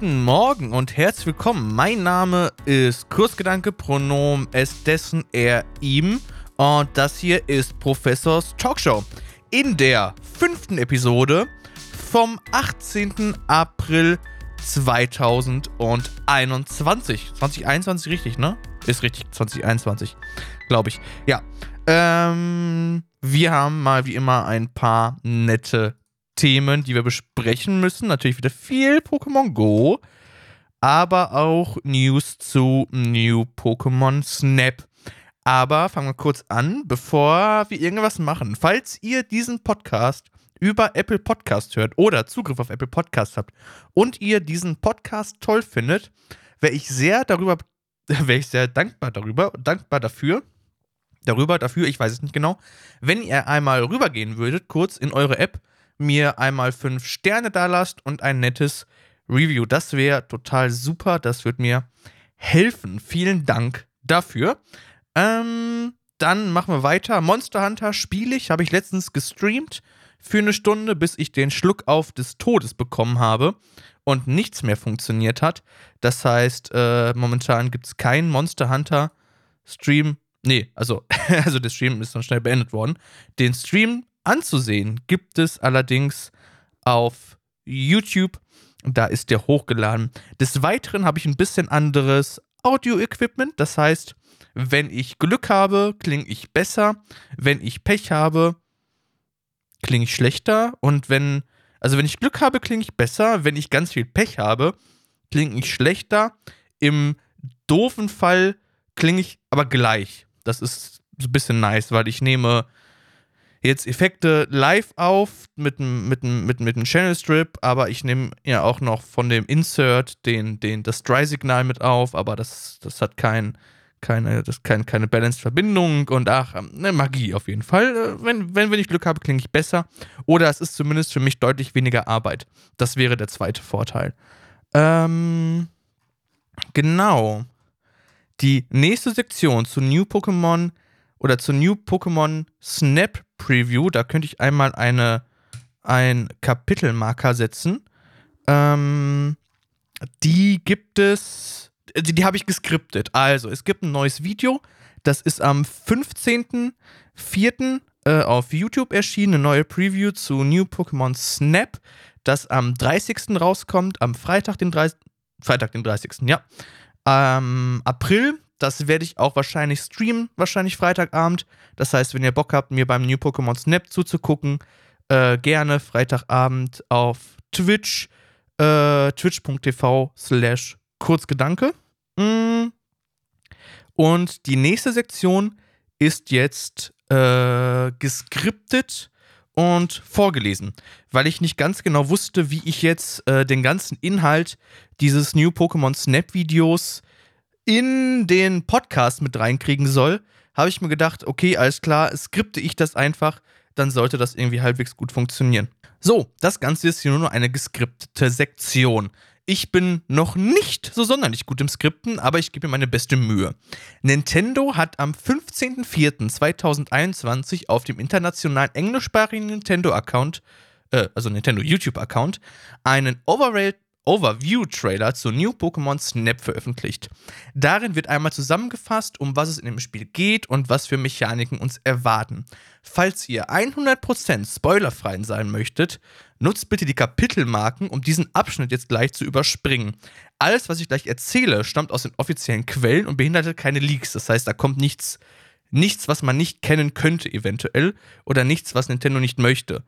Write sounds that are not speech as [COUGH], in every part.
guten Morgen und herzlich willkommen. Mein Name ist Kursgedanke, Pronomen es, dessen, er, ihm. Und das hier ist Professors Talkshow. In der fünften Episode vom 18. April 2021. 2021 richtig, ne? Ist richtig, 2021, glaube ich. Ja. Ähm, wir haben mal wie immer ein paar nette Themen, die wir besprechen müssen. Natürlich wieder viel Pokémon Go, aber auch News zu New Pokémon Snap. Aber fangen wir kurz an, bevor wir irgendwas machen. Falls ihr diesen Podcast über Apple Podcast hört oder Zugriff auf Apple Podcast habt und ihr diesen Podcast toll findet, wäre ich sehr darüber, [LAUGHS] wäre ich sehr dankbar darüber, dankbar dafür, darüber, dafür, ich weiß es nicht genau, wenn ihr einmal rübergehen würdet, kurz in eure App mir einmal fünf Sterne da lasst und ein nettes Review. Das wäre total super. Das wird mir helfen. Vielen Dank dafür. Ähm, dann machen wir weiter. Monster Hunter spiele ich, habe ich letztens gestreamt für eine Stunde, bis ich den Schluck auf des Todes bekommen habe und nichts mehr funktioniert hat. Das heißt, äh, momentan gibt es keinen Monster Hunter Stream. Nee, also, [LAUGHS] also der Stream ist dann schnell beendet worden. Den Stream anzusehen gibt es allerdings auf YouTube. Da ist der hochgeladen. Des Weiteren habe ich ein bisschen anderes Audio-Equipment. Das heißt, wenn ich Glück habe, klinge ich besser. Wenn ich Pech habe, klinge ich schlechter. Und wenn, also wenn ich Glück habe, klinge ich besser. Wenn ich ganz viel Pech habe, klinge ich schlechter. Im doofen Fall klinge ich aber gleich. Das ist so ein bisschen nice, weil ich nehme jetzt Effekte live auf mit einem mit mit, mit Channel Strip, aber ich nehme ja auch noch von dem Insert den, den, das Dry-Signal mit auf, aber das, das hat kein, keine, das kein, keine Balanced-Verbindung und ach, ne, Magie auf jeden Fall. Äh, wenn, wenn, wenn ich Glück habe, klinge ich besser. Oder es ist zumindest für mich deutlich weniger Arbeit. Das wäre der zweite Vorteil. Ähm, genau. Die nächste Sektion zu New Pokémon oder zur New Pokémon Snap Preview. Da könnte ich einmal eine, ein Kapitelmarker setzen. Ähm, die gibt es, die, die habe ich geskriptet. Also, es gibt ein neues Video. Das ist am 15.04. Äh, auf YouTube erschienen. Eine neue Preview zu New Pokémon Snap, das am 30. rauskommt. Am Freitag, den 30. Freitag, den 30. Ja. Ähm, April das werde ich auch wahrscheinlich streamen, wahrscheinlich Freitagabend. Das heißt, wenn ihr Bock habt, mir beim New Pokémon Snap zuzugucken, äh, gerne Freitagabend auf Twitch, äh, twitch.tv slash Kurzgedanke. Mm. Und die nächste Sektion ist jetzt äh, geskriptet und vorgelesen, weil ich nicht ganz genau wusste, wie ich jetzt äh, den ganzen Inhalt dieses New Pokémon Snap Videos in den Podcast mit reinkriegen soll, habe ich mir gedacht, okay, alles klar, skripte ich das einfach, dann sollte das irgendwie halbwegs gut funktionieren. So, das Ganze ist hier nur eine geskriptete Sektion. Ich bin noch nicht so sonderlich gut im Skripten, aber ich gebe mir meine beste Mühe. Nintendo hat am 15.04.2021 auf dem internationalen englischsprachigen Nintendo-Account, äh, also Nintendo YouTube-Account, einen Overrated Overview-Trailer zu New Pokémon Snap veröffentlicht. Darin wird einmal zusammengefasst, um was es in dem Spiel geht und was für Mechaniken uns erwarten. Falls ihr 100% spoilerfrei sein möchtet, nutzt bitte die Kapitelmarken, um diesen Abschnitt jetzt gleich zu überspringen. Alles, was ich gleich erzähle, stammt aus den offiziellen Quellen und beinhaltet keine Leaks. Das heißt, da kommt nichts, nichts, was man nicht kennen könnte, eventuell, oder nichts, was Nintendo nicht möchte.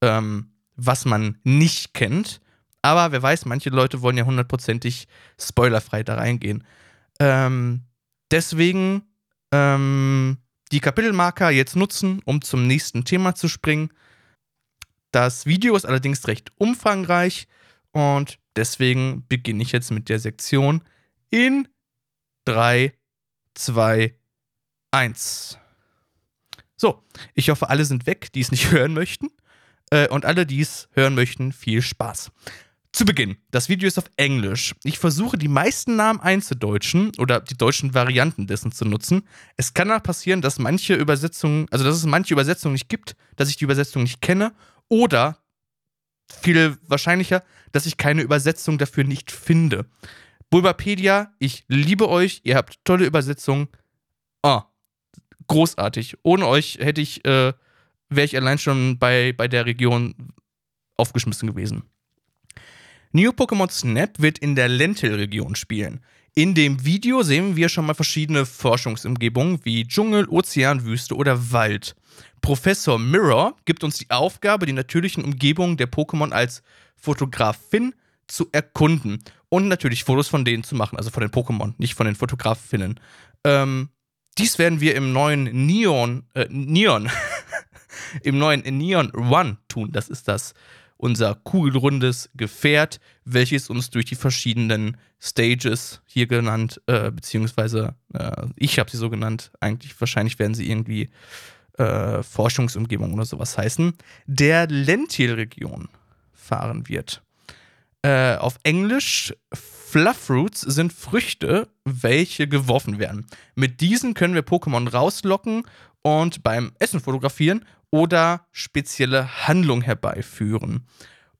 Ähm, was man nicht kennt. Aber wer weiß, manche Leute wollen ja hundertprozentig spoilerfrei da reingehen. Ähm, deswegen ähm, die Kapitelmarker jetzt nutzen, um zum nächsten Thema zu springen. Das Video ist allerdings recht umfangreich und deswegen beginne ich jetzt mit der Sektion in 3, 2, 1. So, ich hoffe, alle sind weg, die es nicht [LAUGHS] hören möchten. Äh, und alle, die es hören möchten, viel Spaß. Zu Beginn, das Video ist auf Englisch. Ich versuche die meisten Namen einzudeutschen oder die deutschen Varianten dessen zu nutzen. Es kann auch passieren, dass manche Übersetzungen, also dass es manche Übersetzungen nicht gibt, dass ich die Übersetzung nicht kenne oder viel wahrscheinlicher, dass ich keine Übersetzung dafür nicht finde. Bulbapedia, ich liebe euch, ihr habt tolle Übersetzungen. Ah, großartig. Ohne euch hätte ich, äh, wäre ich allein schon bei, bei der Region aufgeschmissen gewesen. New Pokémon Snap wird in der Lentil-Region spielen. In dem Video sehen wir schon mal verschiedene Forschungsumgebungen wie Dschungel, Ozean, Wüste oder Wald. Professor Mirror gibt uns die Aufgabe, die natürlichen Umgebungen der Pokémon als Fotografin zu erkunden und natürlich Fotos von denen zu machen, also von den Pokémon, nicht von den Fotografinnen. Ähm, dies werden wir im neuen Neon, äh, Neon, [LAUGHS] im neuen Neon One tun. Das ist das unser kugelrundes Gefährt, welches uns durch die verschiedenen Stages hier genannt, äh, beziehungsweise äh, ich habe sie so genannt, eigentlich wahrscheinlich werden sie irgendwie äh, Forschungsumgebung oder sowas heißen, der Lentil-Region fahren wird. Äh, auf Englisch Fluffroots sind Früchte, welche geworfen werden. Mit diesen können wir Pokémon rauslocken und beim Essen fotografieren oder spezielle Handlung herbeiführen.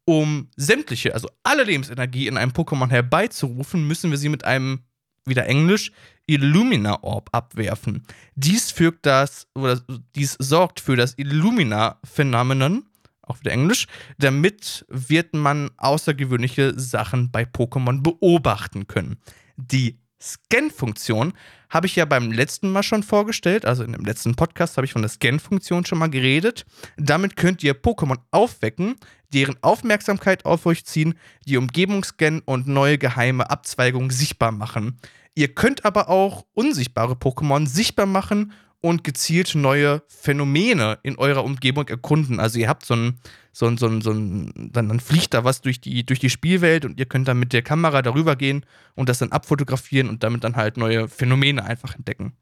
Um sämtliche, also alle Lebensenergie in einem Pokémon herbeizurufen, müssen wir sie mit einem, wieder Englisch, Illumina Orb abwerfen. Dies fügt das, oder dies sorgt für das Illumina-Phänomenon, auch wieder Englisch. Damit wird man außergewöhnliche Sachen bei Pokémon beobachten können. Die Scan-Funktion habe ich ja beim letzten Mal schon vorgestellt, also in dem letzten Podcast habe ich von der Scan-Funktion schon mal geredet. Damit könnt ihr Pokémon aufwecken, deren Aufmerksamkeit auf euch ziehen, die Umgebung scannen und neue geheime Abzweigungen sichtbar machen. Ihr könnt aber auch unsichtbare Pokémon sichtbar machen und gezielt neue Phänomene in eurer Umgebung erkunden. Also ihr habt so ein, so ein, so ein, so ein dann, dann fliegt da was durch die, durch die Spielwelt und ihr könnt dann mit der Kamera darüber gehen und das dann abfotografieren und damit dann halt neue Phänomene einfach entdecken.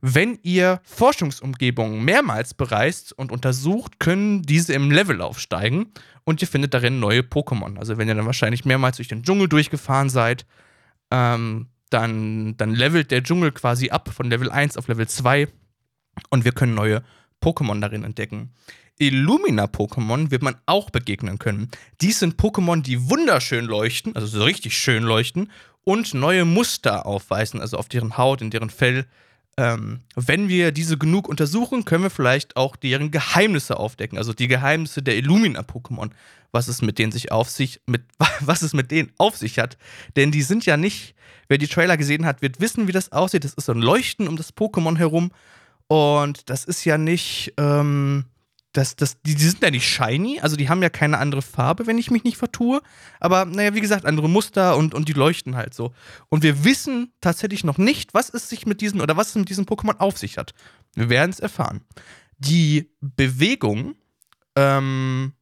Wenn ihr Forschungsumgebungen mehrmals bereist und untersucht, können diese im Level aufsteigen und ihr findet darin neue Pokémon. Also wenn ihr dann wahrscheinlich mehrmals durch den Dschungel durchgefahren seid, ähm, dann, dann levelt der Dschungel quasi ab von Level 1 auf Level 2 und wir können neue Pokémon darin entdecken. Illumina-Pokémon wird man auch begegnen können. Dies sind Pokémon, die wunderschön leuchten, also so richtig schön leuchten und neue Muster aufweisen, also auf deren Haut, in deren Fell. Ähm, wenn wir diese genug untersuchen, können wir vielleicht auch deren Geheimnisse aufdecken, also die Geheimnisse der Illumina-Pokémon, was es mit denen sich auf sich, mit, [LAUGHS] was es mit denen auf sich hat. Denn die sind ja nicht, wer die Trailer gesehen hat, wird wissen, wie das aussieht. Das ist so ein Leuchten um das Pokémon herum und das ist ja nicht, ähm, das, das, die, die, sind ja nicht shiny, also die haben ja keine andere Farbe, wenn ich mich nicht vertue. Aber naja, wie gesagt, andere Muster und, und die leuchten halt so. Und wir wissen tatsächlich noch nicht, was es sich mit diesen oder was es mit diesen Pokémon auf sich hat. Wir werden es erfahren. Die Bewegung, ähm,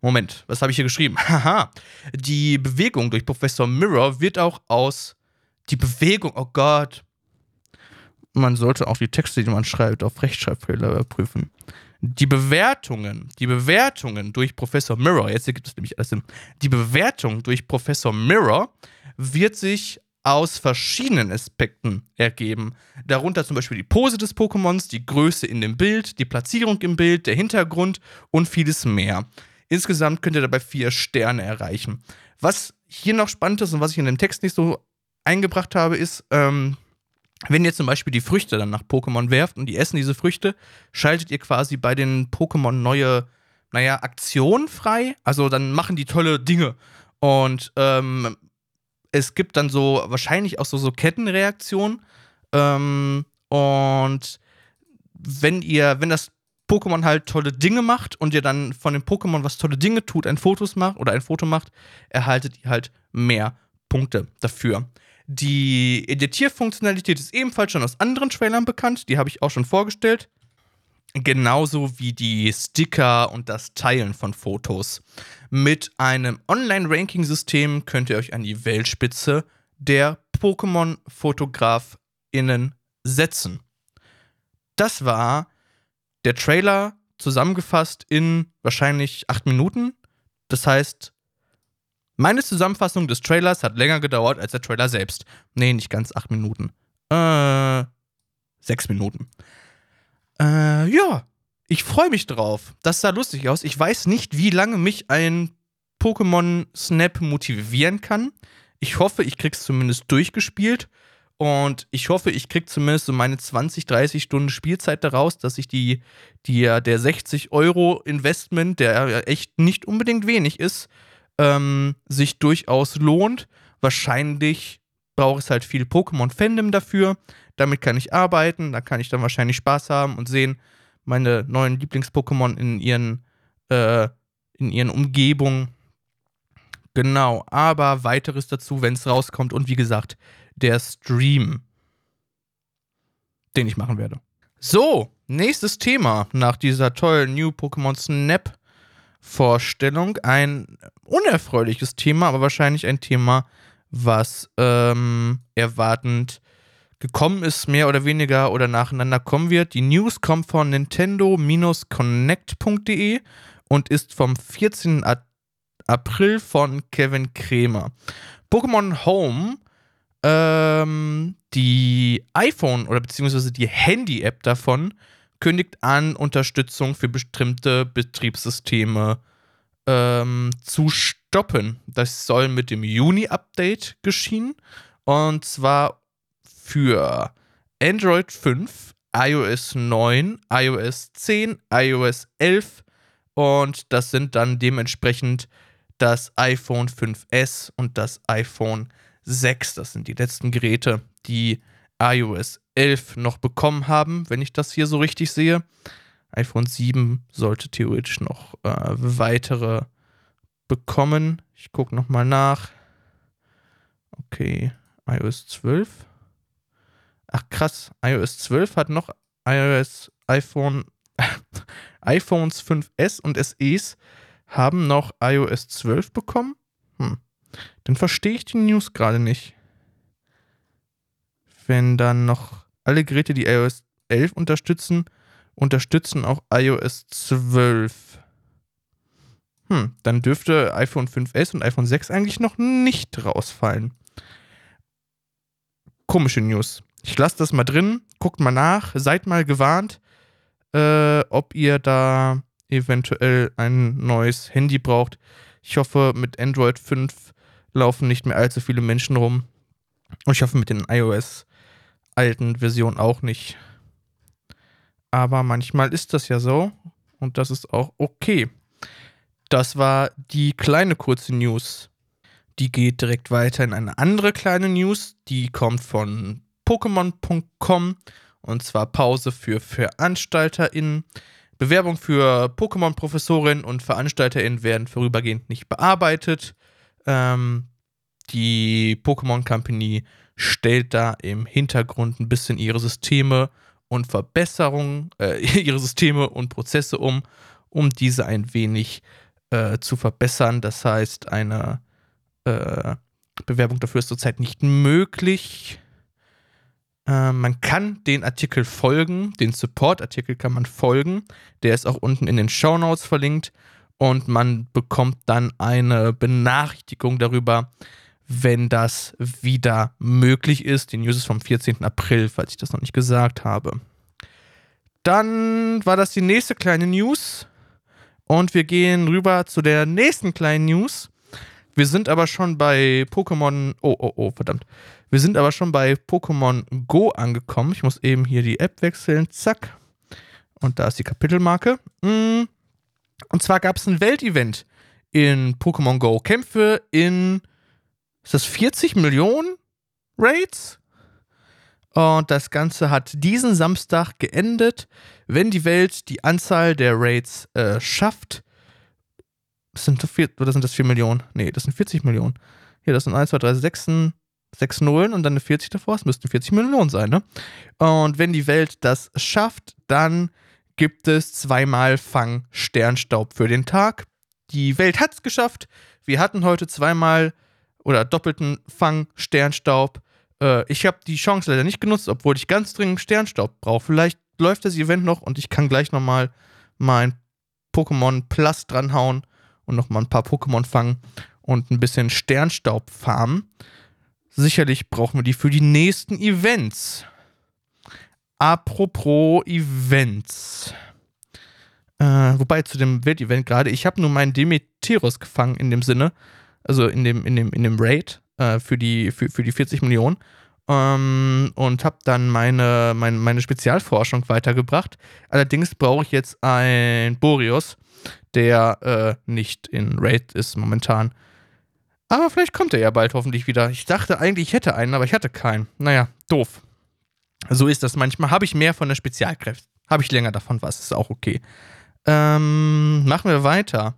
Moment, was habe ich hier geschrieben? [LAUGHS] Haha. Die Bewegung durch Professor Mirror wird auch aus. Die Bewegung, oh Gott man sollte auch die Texte, die man schreibt, auf Rechtschreibfehler überprüfen. Die Bewertungen, die Bewertungen durch Professor Mirror, jetzt gibt es nämlich alles die Bewertung durch Professor Mirror wird sich aus verschiedenen Aspekten ergeben. Darunter zum Beispiel die Pose des Pokémons, die Größe in dem Bild, die Platzierung im Bild, der Hintergrund und vieles mehr. Insgesamt könnt ihr dabei vier Sterne erreichen. Was hier noch spannend ist und was ich in dem Text nicht so eingebracht habe, ist, ähm, wenn ihr zum Beispiel die Früchte dann nach Pokémon werft und die essen diese Früchte, schaltet ihr quasi bei den Pokémon neue, naja, Aktionen frei. Also dann machen die tolle Dinge. Und ähm, es gibt dann so wahrscheinlich auch so, so Kettenreaktionen. Ähm, und wenn ihr, wenn das Pokémon halt tolle Dinge macht und ihr dann von dem Pokémon, was tolle Dinge tut, ein Fotos macht oder ein Foto macht, erhaltet ihr halt mehr Punkte dafür. Die Editierfunktionalität ist ebenfalls schon aus anderen Trailern bekannt, die habe ich auch schon vorgestellt. Genauso wie die Sticker und das Teilen von Fotos. Mit einem Online-Ranking-System könnt ihr euch an die Weltspitze der Pokémon-FotografInnen setzen. Das war der Trailer zusammengefasst in wahrscheinlich acht Minuten. Das heißt, meine Zusammenfassung des Trailers hat länger gedauert als der Trailer selbst. Nee, nicht ganz acht Minuten. Äh, sechs Minuten. Äh, ja. ich freue mich drauf. Das sah lustig aus. Ich weiß nicht, wie lange mich ein Pokémon Snap motivieren kann. Ich hoffe, ich krieg's zumindest durchgespielt. Und ich hoffe, ich krieg zumindest so meine 20, 30 Stunden Spielzeit daraus, dass sich die, die, der 60 Euro Investment, der echt nicht unbedingt wenig ist, ähm, sich durchaus lohnt. Wahrscheinlich braucht es halt viel Pokémon-Fandom dafür. Damit kann ich arbeiten, da kann ich dann wahrscheinlich Spaß haben und sehen, meine neuen Lieblings-Pokémon in ihren, äh, in ihren Umgebungen. Genau, aber weiteres dazu, wenn es rauskommt. Und wie gesagt, der Stream, den ich machen werde. So, nächstes Thema nach dieser tollen New Pokémon Snap Vorstellung. Ein unerfreuliches Thema, aber wahrscheinlich ein Thema, was ähm, erwartend gekommen ist, mehr oder weniger oder nacheinander kommen wird. Die News kommt von Nintendo-Connect.de und ist vom 14. April von Kevin Kremer. Pokémon Home, ähm, die iPhone oder beziehungsweise die Handy-App davon, kündigt an, Unterstützung für bestimmte Betriebssysteme ähm, zu stoppen. Das soll mit dem Juni-Update geschehen. Und zwar für Android 5, iOS 9, iOS 10, iOS 11 und das sind dann dementsprechend das iPhone 5S und das iPhone 6. Das sind die letzten Geräte, die iOS 11 noch bekommen haben, wenn ich das hier so richtig sehe. iPhone 7 sollte theoretisch noch äh, weitere bekommen. Ich gucke nochmal nach. Okay, iOS 12. Ach krass, iOS 12 hat noch iOS iPhone [LAUGHS] iPhones 5S und SEs haben noch iOS 12 bekommen? Hm. Dann verstehe ich die News gerade nicht. Wenn dann noch alle Geräte, die iOS 11 unterstützen, unterstützen auch iOS 12. Hm, dann dürfte iPhone 5S und iPhone 6 eigentlich noch nicht rausfallen. Komische News. Ich lasse das mal drin, guckt mal nach, seid mal gewarnt, äh, ob ihr da eventuell ein neues Handy braucht. Ich hoffe, mit Android 5 laufen nicht mehr allzu viele Menschen rum. Und ich hoffe, mit den iOS alten Versionen auch nicht. Aber manchmal ist das ja so. Und das ist auch okay. Das war die kleine kurze News. Die geht direkt weiter in eine andere kleine News. Die kommt von Pokémon.com und zwar Pause für VeranstalterInnen. Bewerbung für Pokémon-Professorinnen und VeranstalterInnen werden vorübergehend nicht bearbeitet. Ähm, die Pokémon Company stellt da im Hintergrund ein bisschen ihre Systeme und Verbesserungen, äh, [LAUGHS] ihre Systeme und Prozesse um, um diese ein wenig äh, zu verbessern. Das heißt, eine äh, Bewerbung dafür ist zurzeit nicht möglich. Äh, man kann den Artikel folgen, den Support-Artikel kann man folgen. Der ist auch unten in den Show Notes verlinkt und man bekommt dann eine Benachrichtigung darüber, wenn das wieder möglich ist. Die News ist vom 14. April, falls ich das noch nicht gesagt habe. Dann war das die nächste kleine News. Und wir gehen rüber zu der nächsten kleinen News. Wir sind aber schon bei Pokémon. Oh, oh, oh, verdammt. Wir sind aber schon bei Pokémon Go angekommen. Ich muss eben hier die App wechseln. Zack. Und da ist die Kapitelmarke. Mm. Und zwar gab es ein Weltevent in Pokémon Go. Kämpfe in ist das 40 Millionen Raids? Und das Ganze hat diesen Samstag geendet. Wenn die Welt die Anzahl der Raids äh, schafft, das sind, vier, oder sind das 4 Millionen? Nee, das sind 40 Millionen. Hier, das sind 1, 2, 3, 6, 6 Nullen und dann eine 40 davor. Das müssten 40 Millionen sein, ne? Und wenn die Welt das schafft, dann gibt es zweimal Fang Sternstaub für den Tag. Die Welt hat es geschafft. Wir hatten heute zweimal oder doppelten Fang Sternstaub. Äh, ich habe die Chance leider nicht genutzt, obwohl ich ganz dringend Sternstaub brauche. Vielleicht läuft das Event noch und ich kann gleich nochmal mein Pokémon Plus dranhauen und nochmal ein paar Pokémon fangen und ein bisschen Sternstaub farmen. Sicherlich brauchen wir die für die nächsten Events. Apropos Events. Äh, wobei zu dem Weltevent gerade, ich habe nur meinen Demeteros gefangen in dem Sinne, also in dem, in dem, in dem Raid äh, für, die, für, für die 40 Millionen. Ähm, und habe dann meine, meine, meine Spezialforschung weitergebracht. Allerdings brauche ich jetzt ein Boreos, der äh, nicht in Raid ist momentan. Aber vielleicht kommt er ja bald hoffentlich wieder. Ich dachte eigentlich, ich hätte einen, aber ich hatte keinen. Naja, doof. So ist das manchmal. Habe ich mehr von der Spezialkräfte. Habe ich länger davon was, ist auch okay. Ähm, machen wir weiter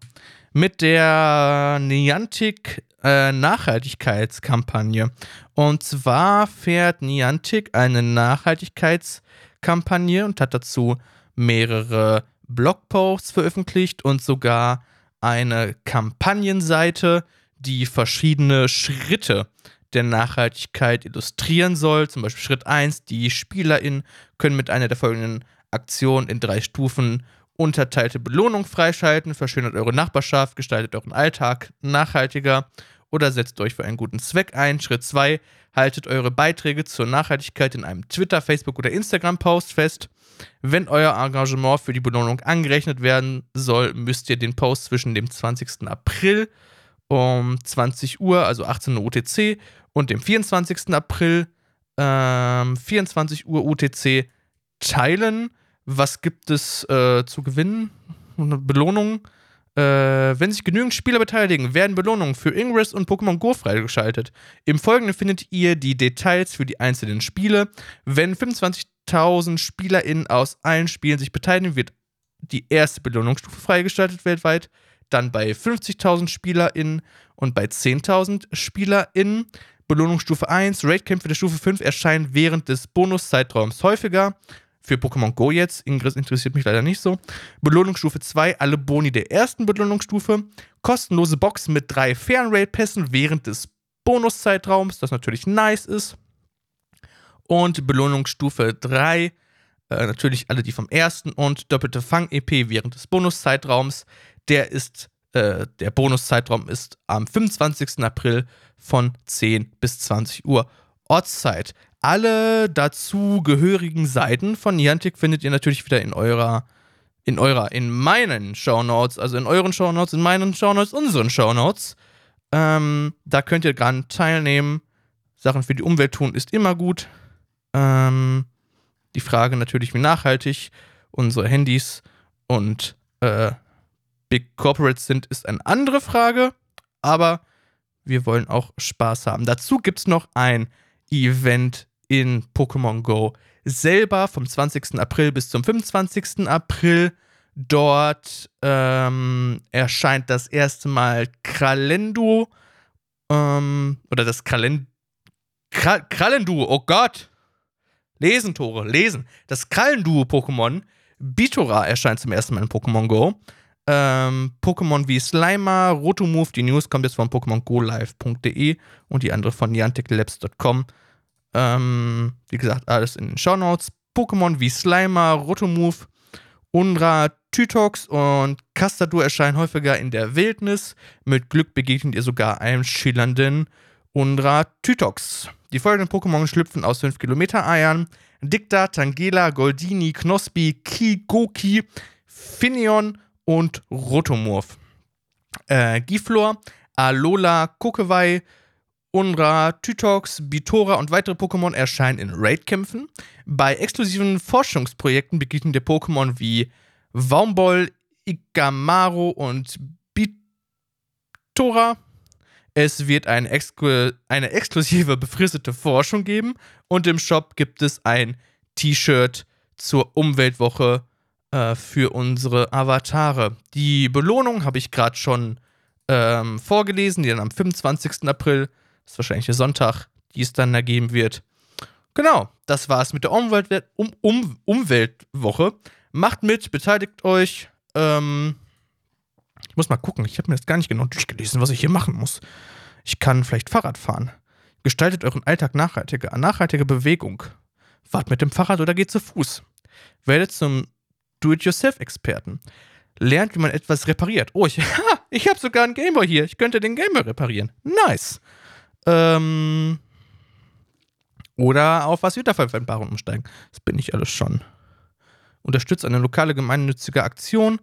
mit der Niantic äh, Nachhaltigkeitskampagne. Und zwar fährt Niantic eine Nachhaltigkeitskampagne und hat dazu mehrere Blogposts veröffentlicht und sogar eine Kampagnenseite, die verschiedene Schritte der Nachhaltigkeit illustrieren soll. Zum Beispiel Schritt 1, die SpielerInnen können mit einer der folgenden Aktionen in drei Stufen unterteilte Belohnung freischalten, verschönert eure Nachbarschaft, gestaltet euren Alltag nachhaltiger oder setzt euch für einen guten Zweck ein. Schritt 2, haltet eure Beiträge zur Nachhaltigkeit in einem Twitter, Facebook oder Instagram-Post fest. Wenn euer Engagement für die Belohnung angerechnet werden soll, müsst ihr den Post zwischen dem 20. April um 20 Uhr, also 18 Uhr UTC, und dem 24. April, ähm, 24 Uhr UTC, teilen was gibt es äh, zu gewinnen? Belohnungen. Äh, wenn sich genügend Spieler beteiligen, werden Belohnungen für Ingress und Pokémon Go freigeschaltet. Im Folgenden findet ihr die Details für die einzelnen Spiele. Wenn 25.000 SpielerInnen aus allen Spielen sich beteiligen, wird die erste Belohnungsstufe freigeschaltet weltweit. Dann bei 50.000 SpielerInnen und bei 10.000 SpielerInnen. Belohnungsstufe 1, Raidkämpfe der Stufe 5 erscheinen während des Bonuszeitraums häufiger für Pokémon Go jetzt. Ingress interessiert mich leider nicht so. Belohnungsstufe 2, alle Boni der ersten Belohnungsstufe. Kostenlose Box mit drei Fernraid-Pässen während des Bonuszeitraums, das natürlich nice ist. Und Belohnungsstufe 3, äh, natürlich alle die vom ersten und doppelte Fang-EP während des Bonuszeitraums. Der ist, äh, der Bonuszeitraum ist am 25. April von 10 bis 20 Uhr Ortszeit. Alle dazu gehörigen Seiten von Niantic findet ihr natürlich wieder in eurer, in eurer, in meinen Shownotes, also in euren Shownotes, in meinen Shownotes, unseren Shownotes. Ähm, da könnt ihr dran teilnehmen. Sachen für die Umwelt tun ist immer gut. Ähm, die Frage natürlich, wie nachhaltig unsere Handys und äh, Big Corporates sind, ist eine andere Frage. Aber wir wollen auch Spaß haben. Dazu gibt es noch ein Event in Pokémon Go selber vom 20. April bis zum 25. April. Dort ähm, erscheint das erste Mal Kralendo ähm, oder das Kralen Kra Krallenduo, oh Gott! Lesen, Tore, lesen. Das Krallenduo-Pokémon Bitora erscheint zum ersten Mal in Pokémon Go. Ähm, Pokémon wie Slimer, Rotomove, die News kommt jetzt von PokémonGoLive.de und die andere von NianticLabs.com. Ähm, wie gesagt, alles in den Shownotes. Pokémon wie Slimer, Rotomove, Unra, Tytox und Castadur erscheinen häufiger in der Wildnis. Mit Glück begegnet ihr sogar einem schillernden Unra Tytox. Die folgenden Pokémon schlüpfen aus 5 Kilometer Eiern. Dicta, Tangela, Goldini, Knospi, Kigoki, Finion und Rotomorph. Äh, Giflor, Alola, Kokewai, Unra, Tytox, Bitora und weitere Pokémon erscheinen in Raid-Kämpfen. Bei exklusiven Forschungsprojekten begegnen dir Pokémon wie Waumbol, Igamaro und Bitora. Es wird eine, exklu eine exklusive befristete Forschung geben und im Shop gibt es ein T-Shirt zur Umweltwoche äh, für unsere Avatare. Die Belohnung habe ich gerade schon ähm, vorgelesen, die dann am 25. April ist wahrscheinlich der Sonntag, die es dann ergeben wird. Genau, das war's mit der Umwelt um um Umweltwoche. Macht mit, beteiligt euch. Ähm, ich muss mal gucken, ich habe mir das gar nicht genau durchgelesen, was ich hier machen muss. Ich kann vielleicht Fahrrad fahren. Gestaltet euren Alltag nachhaltiger. Nachhaltige Bewegung. Fahrt mit dem Fahrrad oder geht zu Fuß. Werdet zum Do-it-yourself-Experten. Lernt, wie man etwas repariert. Oh, ich, [LAUGHS] ich habe sogar einen Gameboy hier. Ich könnte den Gameboy reparieren. Nice. Ähm, oder auf was Gütervereinbarungen umsteigen. Das bin ich alles schon. unterstützt eine lokale gemeinnützige Aktion,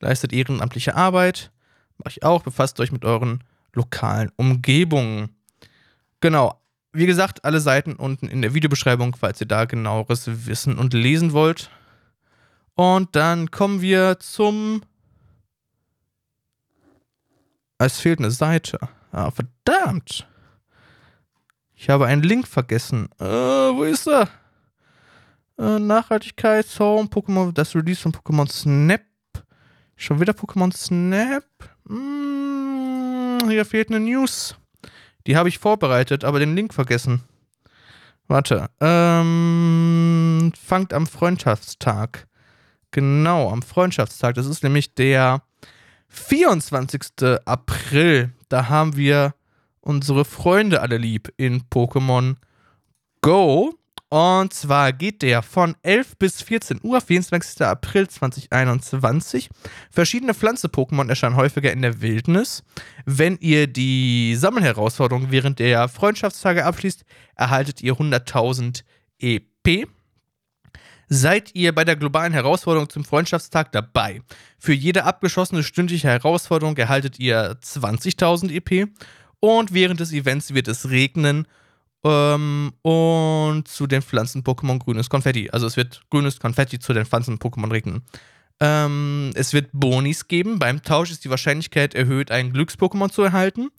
leistet ehrenamtliche Arbeit, mache ich auch, befasst euch mit euren lokalen Umgebungen. Genau, wie gesagt, alle Seiten unten in der Videobeschreibung, falls ihr da genaueres wissen und lesen wollt. Und dann kommen wir zum. Es fehlt eine Seite. Ah, verdammt. Ich habe einen Link vergessen. Äh, wo ist er? Äh, Nachhaltigkeit, Home, Pokémon, das Release von Pokémon Snap. Schon wieder Pokémon Snap. Hm, hier fehlt eine News. Die habe ich vorbereitet, aber den Link vergessen. Warte. Ähm, fangt am Freundschaftstag. Genau, am Freundschaftstag. Das ist nämlich der 24. April. Da haben wir unsere Freunde alle lieb in Pokémon Go. Und zwar geht der von 11 bis 14 Uhr, 24. April 2021. Verschiedene Pflanze-Pokémon erscheinen häufiger in der Wildnis. Wenn ihr die Sammelherausforderung während der Freundschaftstage abschließt, erhaltet ihr 100.000 EP. Seid ihr bei der globalen Herausforderung zum Freundschaftstag dabei? Für jede abgeschlossene stündliche Herausforderung erhaltet ihr 20.000 EP. Und während des Events wird es regnen ähm, und zu den Pflanzen-Pokémon grünes Konfetti. Also es wird grünes Konfetti zu den Pflanzen-Pokémon regnen. Ähm, es wird Bonis geben. Beim Tausch ist die Wahrscheinlichkeit erhöht, ein Glücks-Pokémon zu erhalten.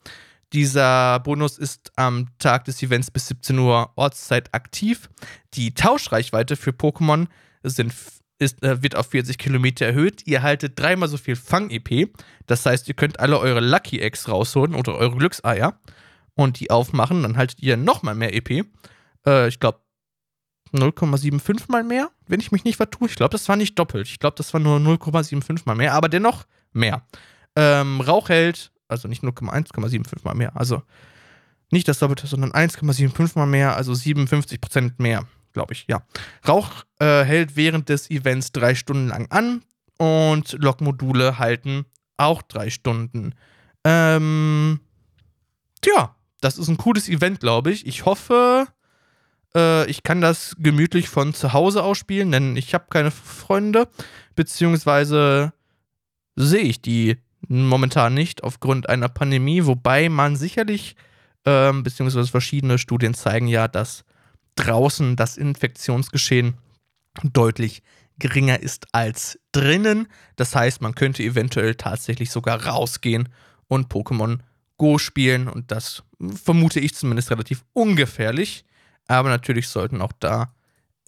Dieser Bonus ist am Tag des Events bis 17 Uhr Ortszeit aktiv. Die Tauschreichweite für Pokémon sind, ist, äh, wird auf 40 Kilometer erhöht. Ihr erhaltet dreimal so viel Fang-EP. Das heißt, ihr könnt alle eure Lucky Eggs rausholen oder eure Glückseier und die aufmachen, dann haltet ihr nochmal mehr EP. Äh, ich glaube 0,75 mal mehr, wenn ich mich nicht vertue. Ich glaube, das war nicht doppelt. Ich glaube, das war nur 0,75 mal mehr, aber dennoch mehr. Ähm, Rauch hält, also nicht 0,1,75 mal mehr, also nicht das Doppelte, sondern 1,75 mal mehr, also 57% mehr, glaube ich, ja. Rauch äh, hält während des Events drei Stunden lang an und Lokmodule halten auch drei Stunden. Ähm, tja, das ist ein cooles Event, glaube ich. Ich hoffe, äh, ich kann das gemütlich von zu Hause aus spielen, denn ich habe keine Freunde, beziehungsweise sehe ich die momentan nicht aufgrund einer Pandemie, wobei man sicherlich, ähm, beziehungsweise verschiedene Studien zeigen ja, dass draußen das Infektionsgeschehen deutlich geringer ist als drinnen. Das heißt, man könnte eventuell tatsächlich sogar rausgehen und Pokémon Go spielen und das vermute ich zumindest relativ ungefährlich. Aber natürlich sollten auch da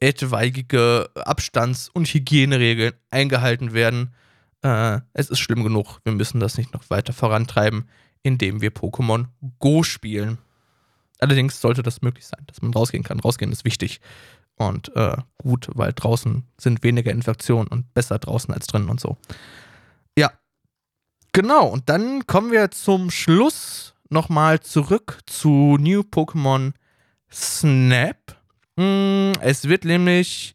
etwaige Abstands- und Hygieneregeln eingehalten werden. Äh, es ist schlimm genug. Wir müssen das nicht noch weiter vorantreiben, indem wir Pokémon Go spielen. Allerdings sollte das möglich sein, dass man rausgehen kann. Rausgehen ist wichtig und äh, gut, weil draußen sind weniger Infektionen und besser draußen als drinnen und so. Ja, Genau, und dann kommen wir zum Schluss nochmal zurück zu New Pokémon Snap. Hm, es wird nämlich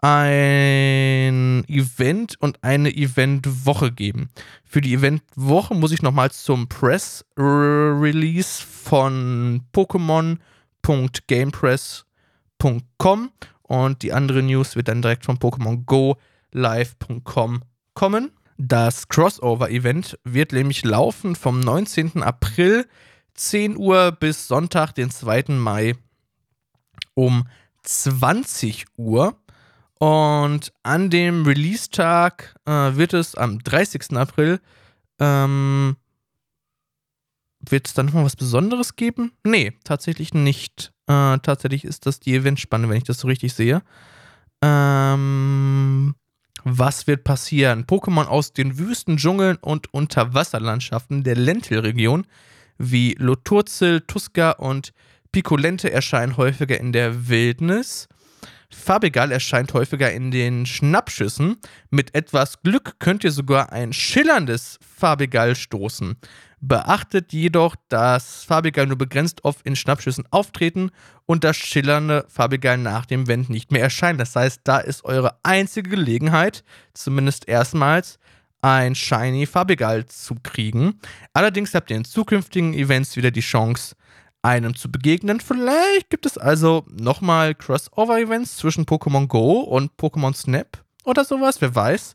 ein Event und eine Eventwoche geben. Für die Eventwoche muss ich nochmal zum Press Release von Pokémon.gamepress.com und die andere News wird dann direkt von Pokémon Go Live.com kommen. Das Crossover-Event wird nämlich laufen vom 19. April 10 Uhr bis Sonntag, den 2. Mai um 20 Uhr. Und an dem Release-Tag äh, wird es am 30. April, ähm, wird es dann nochmal was Besonderes geben? Nee, tatsächlich nicht. Äh, tatsächlich ist das die Eventspanne, wenn ich das so richtig sehe. Ähm, was wird passieren? Pokémon aus den Wüsten, Dschungeln und Unterwasserlandschaften der Lentil-Region wie Loturzel, Tuska und Picolente erscheinen häufiger in der Wildnis. Fabigal erscheint häufiger in den Schnappschüssen. Mit etwas Glück könnt ihr sogar ein schillerndes Fabigal stoßen. Beachtet jedoch, dass Fabigal nur begrenzt oft in Schnappschüssen auftreten und das schillernde Fabigal nach dem Wend nicht mehr erscheint. Das heißt, da ist eure einzige Gelegenheit, zumindest erstmals, ein Shiny Fabigal zu kriegen. Allerdings habt ihr in zukünftigen Events wieder die Chance, einem zu begegnen. Vielleicht gibt es also nochmal Crossover-Events zwischen Pokémon Go und Pokémon Snap. oder sowas, wer weiß.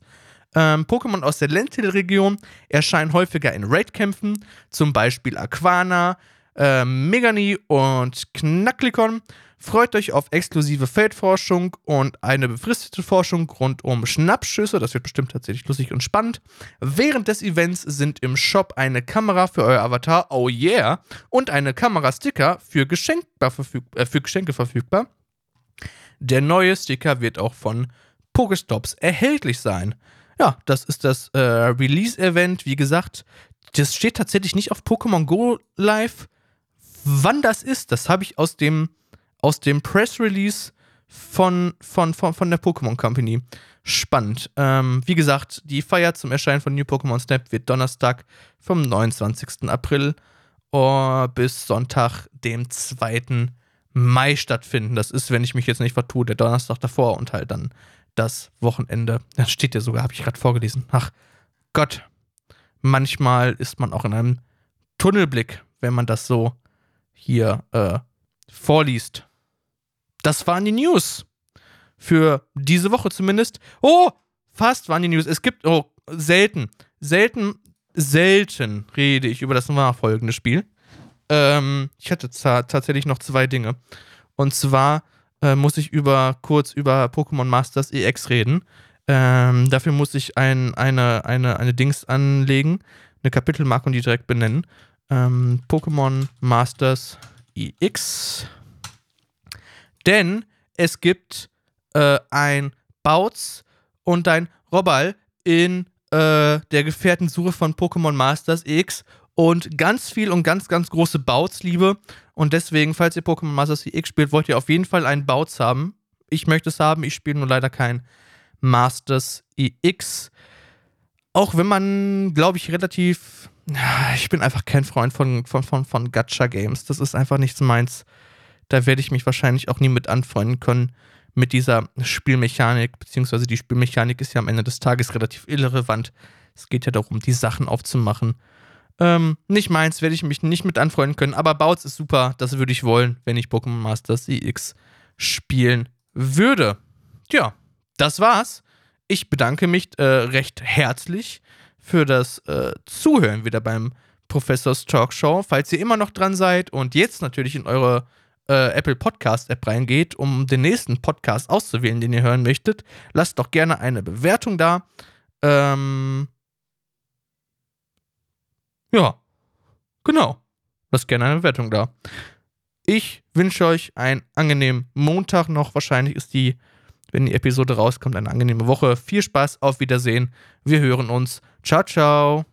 Ähm, Pokémon aus der Lentil-Region erscheinen häufiger in Raid-Kämpfen, zum Beispiel Aquana, äh, Megani und Knacklikon. Freut euch auf exklusive Feldforschung und eine befristete Forschung rund um Schnappschüsse. Das wird bestimmt tatsächlich lustig und spannend. Während des Events sind im Shop eine Kamera für euer Avatar, oh yeah, und eine Kamerasticker für, verfüg äh, für Geschenke verfügbar. Der neue Sticker wird auch von Pokestops erhältlich sein. Ja, das ist das äh, Release-Event. Wie gesagt, das steht tatsächlich nicht auf Pokémon Go Live. Wann das ist, das habe ich aus dem aus dem Press Release von, von, von, von der Pokémon Company. Spannend. Ähm, wie gesagt, die Feier zum Erscheinen von New Pokémon Snap wird Donnerstag vom 29. April uh, bis Sonntag, dem 2. Mai stattfinden. Das ist, wenn ich mich jetzt nicht vertue, der Donnerstag davor und halt dann das Wochenende. Das steht ja sogar, habe ich gerade vorgelesen. Ach Gott. Manchmal ist man auch in einem Tunnelblick, wenn man das so hier äh, vorliest. Das waren die News. Für diese Woche zumindest. Oh, fast waren die News. Es gibt, oh, selten, selten, selten rede ich über das nachfolgende Spiel. Ähm, ich hatte tatsächlich noch zwei Dinge. Und zwar äh, muss ich über, kurz über Pokémon Masters EX reden. Ähm, dafür muss ich ein, eine, eine, eine Dings anlegen, eine Kapitelmarke und die direkt benennen. Ähm, Pokémon Masters EX. Denn es gibt äh, ein Bautz und ein Robbal in äh, der Gefährtensuche von Pokémon Masters X und ganz viel und ganz, ganz große Bouts liebe. Und deswegen, falls ihr Pokémon Masters X spielt, wollt ihr auf jeden Fall einen Bouts haben. Ich möchte es haben, ich spiele nur leider kein Masters EX. Auch wenn man, glaube ich, relativ. Ich bin einfach kein Freund von, von, von, von Gacha-Games. Das ist einfach nichts meins. Da werde ich mich wahrscheinlich auch nie mit anfreunden können mit dieser Spielmechanik, beziehungsweise die Spielmechanik ist ja am Ende des Tages relativ irrelevant. Es geht ja darum, die Sachen aufzumachen. Ähm, nicht meins, werde ich mich nicht mit anfreunden können, aber Bouts ist super, das würde ich wollen, wenn ich Pokémon Masters EX spielen würde. Tja, das war's. Ich bedanke mich äh, recht herzlich für das äh, Zuhören wieder beim Professors Talkshow. Falls ihr immer noch dran seid und jetzt natürlich in eure äh, Apple Podcast App reingeht, um den nächsten Podcast auszuwählen, den ihr hören möchtet, lasst doch gerne eine Bewertung da. Ähm, ja, genau. Lasst gerne eine Bewertung da. Ich wünsche euch einen angenehmen Montag noch. Wahrscheinlich ist die, wenn die Episode rauskommt, eine angenehme Woche. Viel Spaß, auf Wiedersehen. Wir hören uns. Ciao, ciao.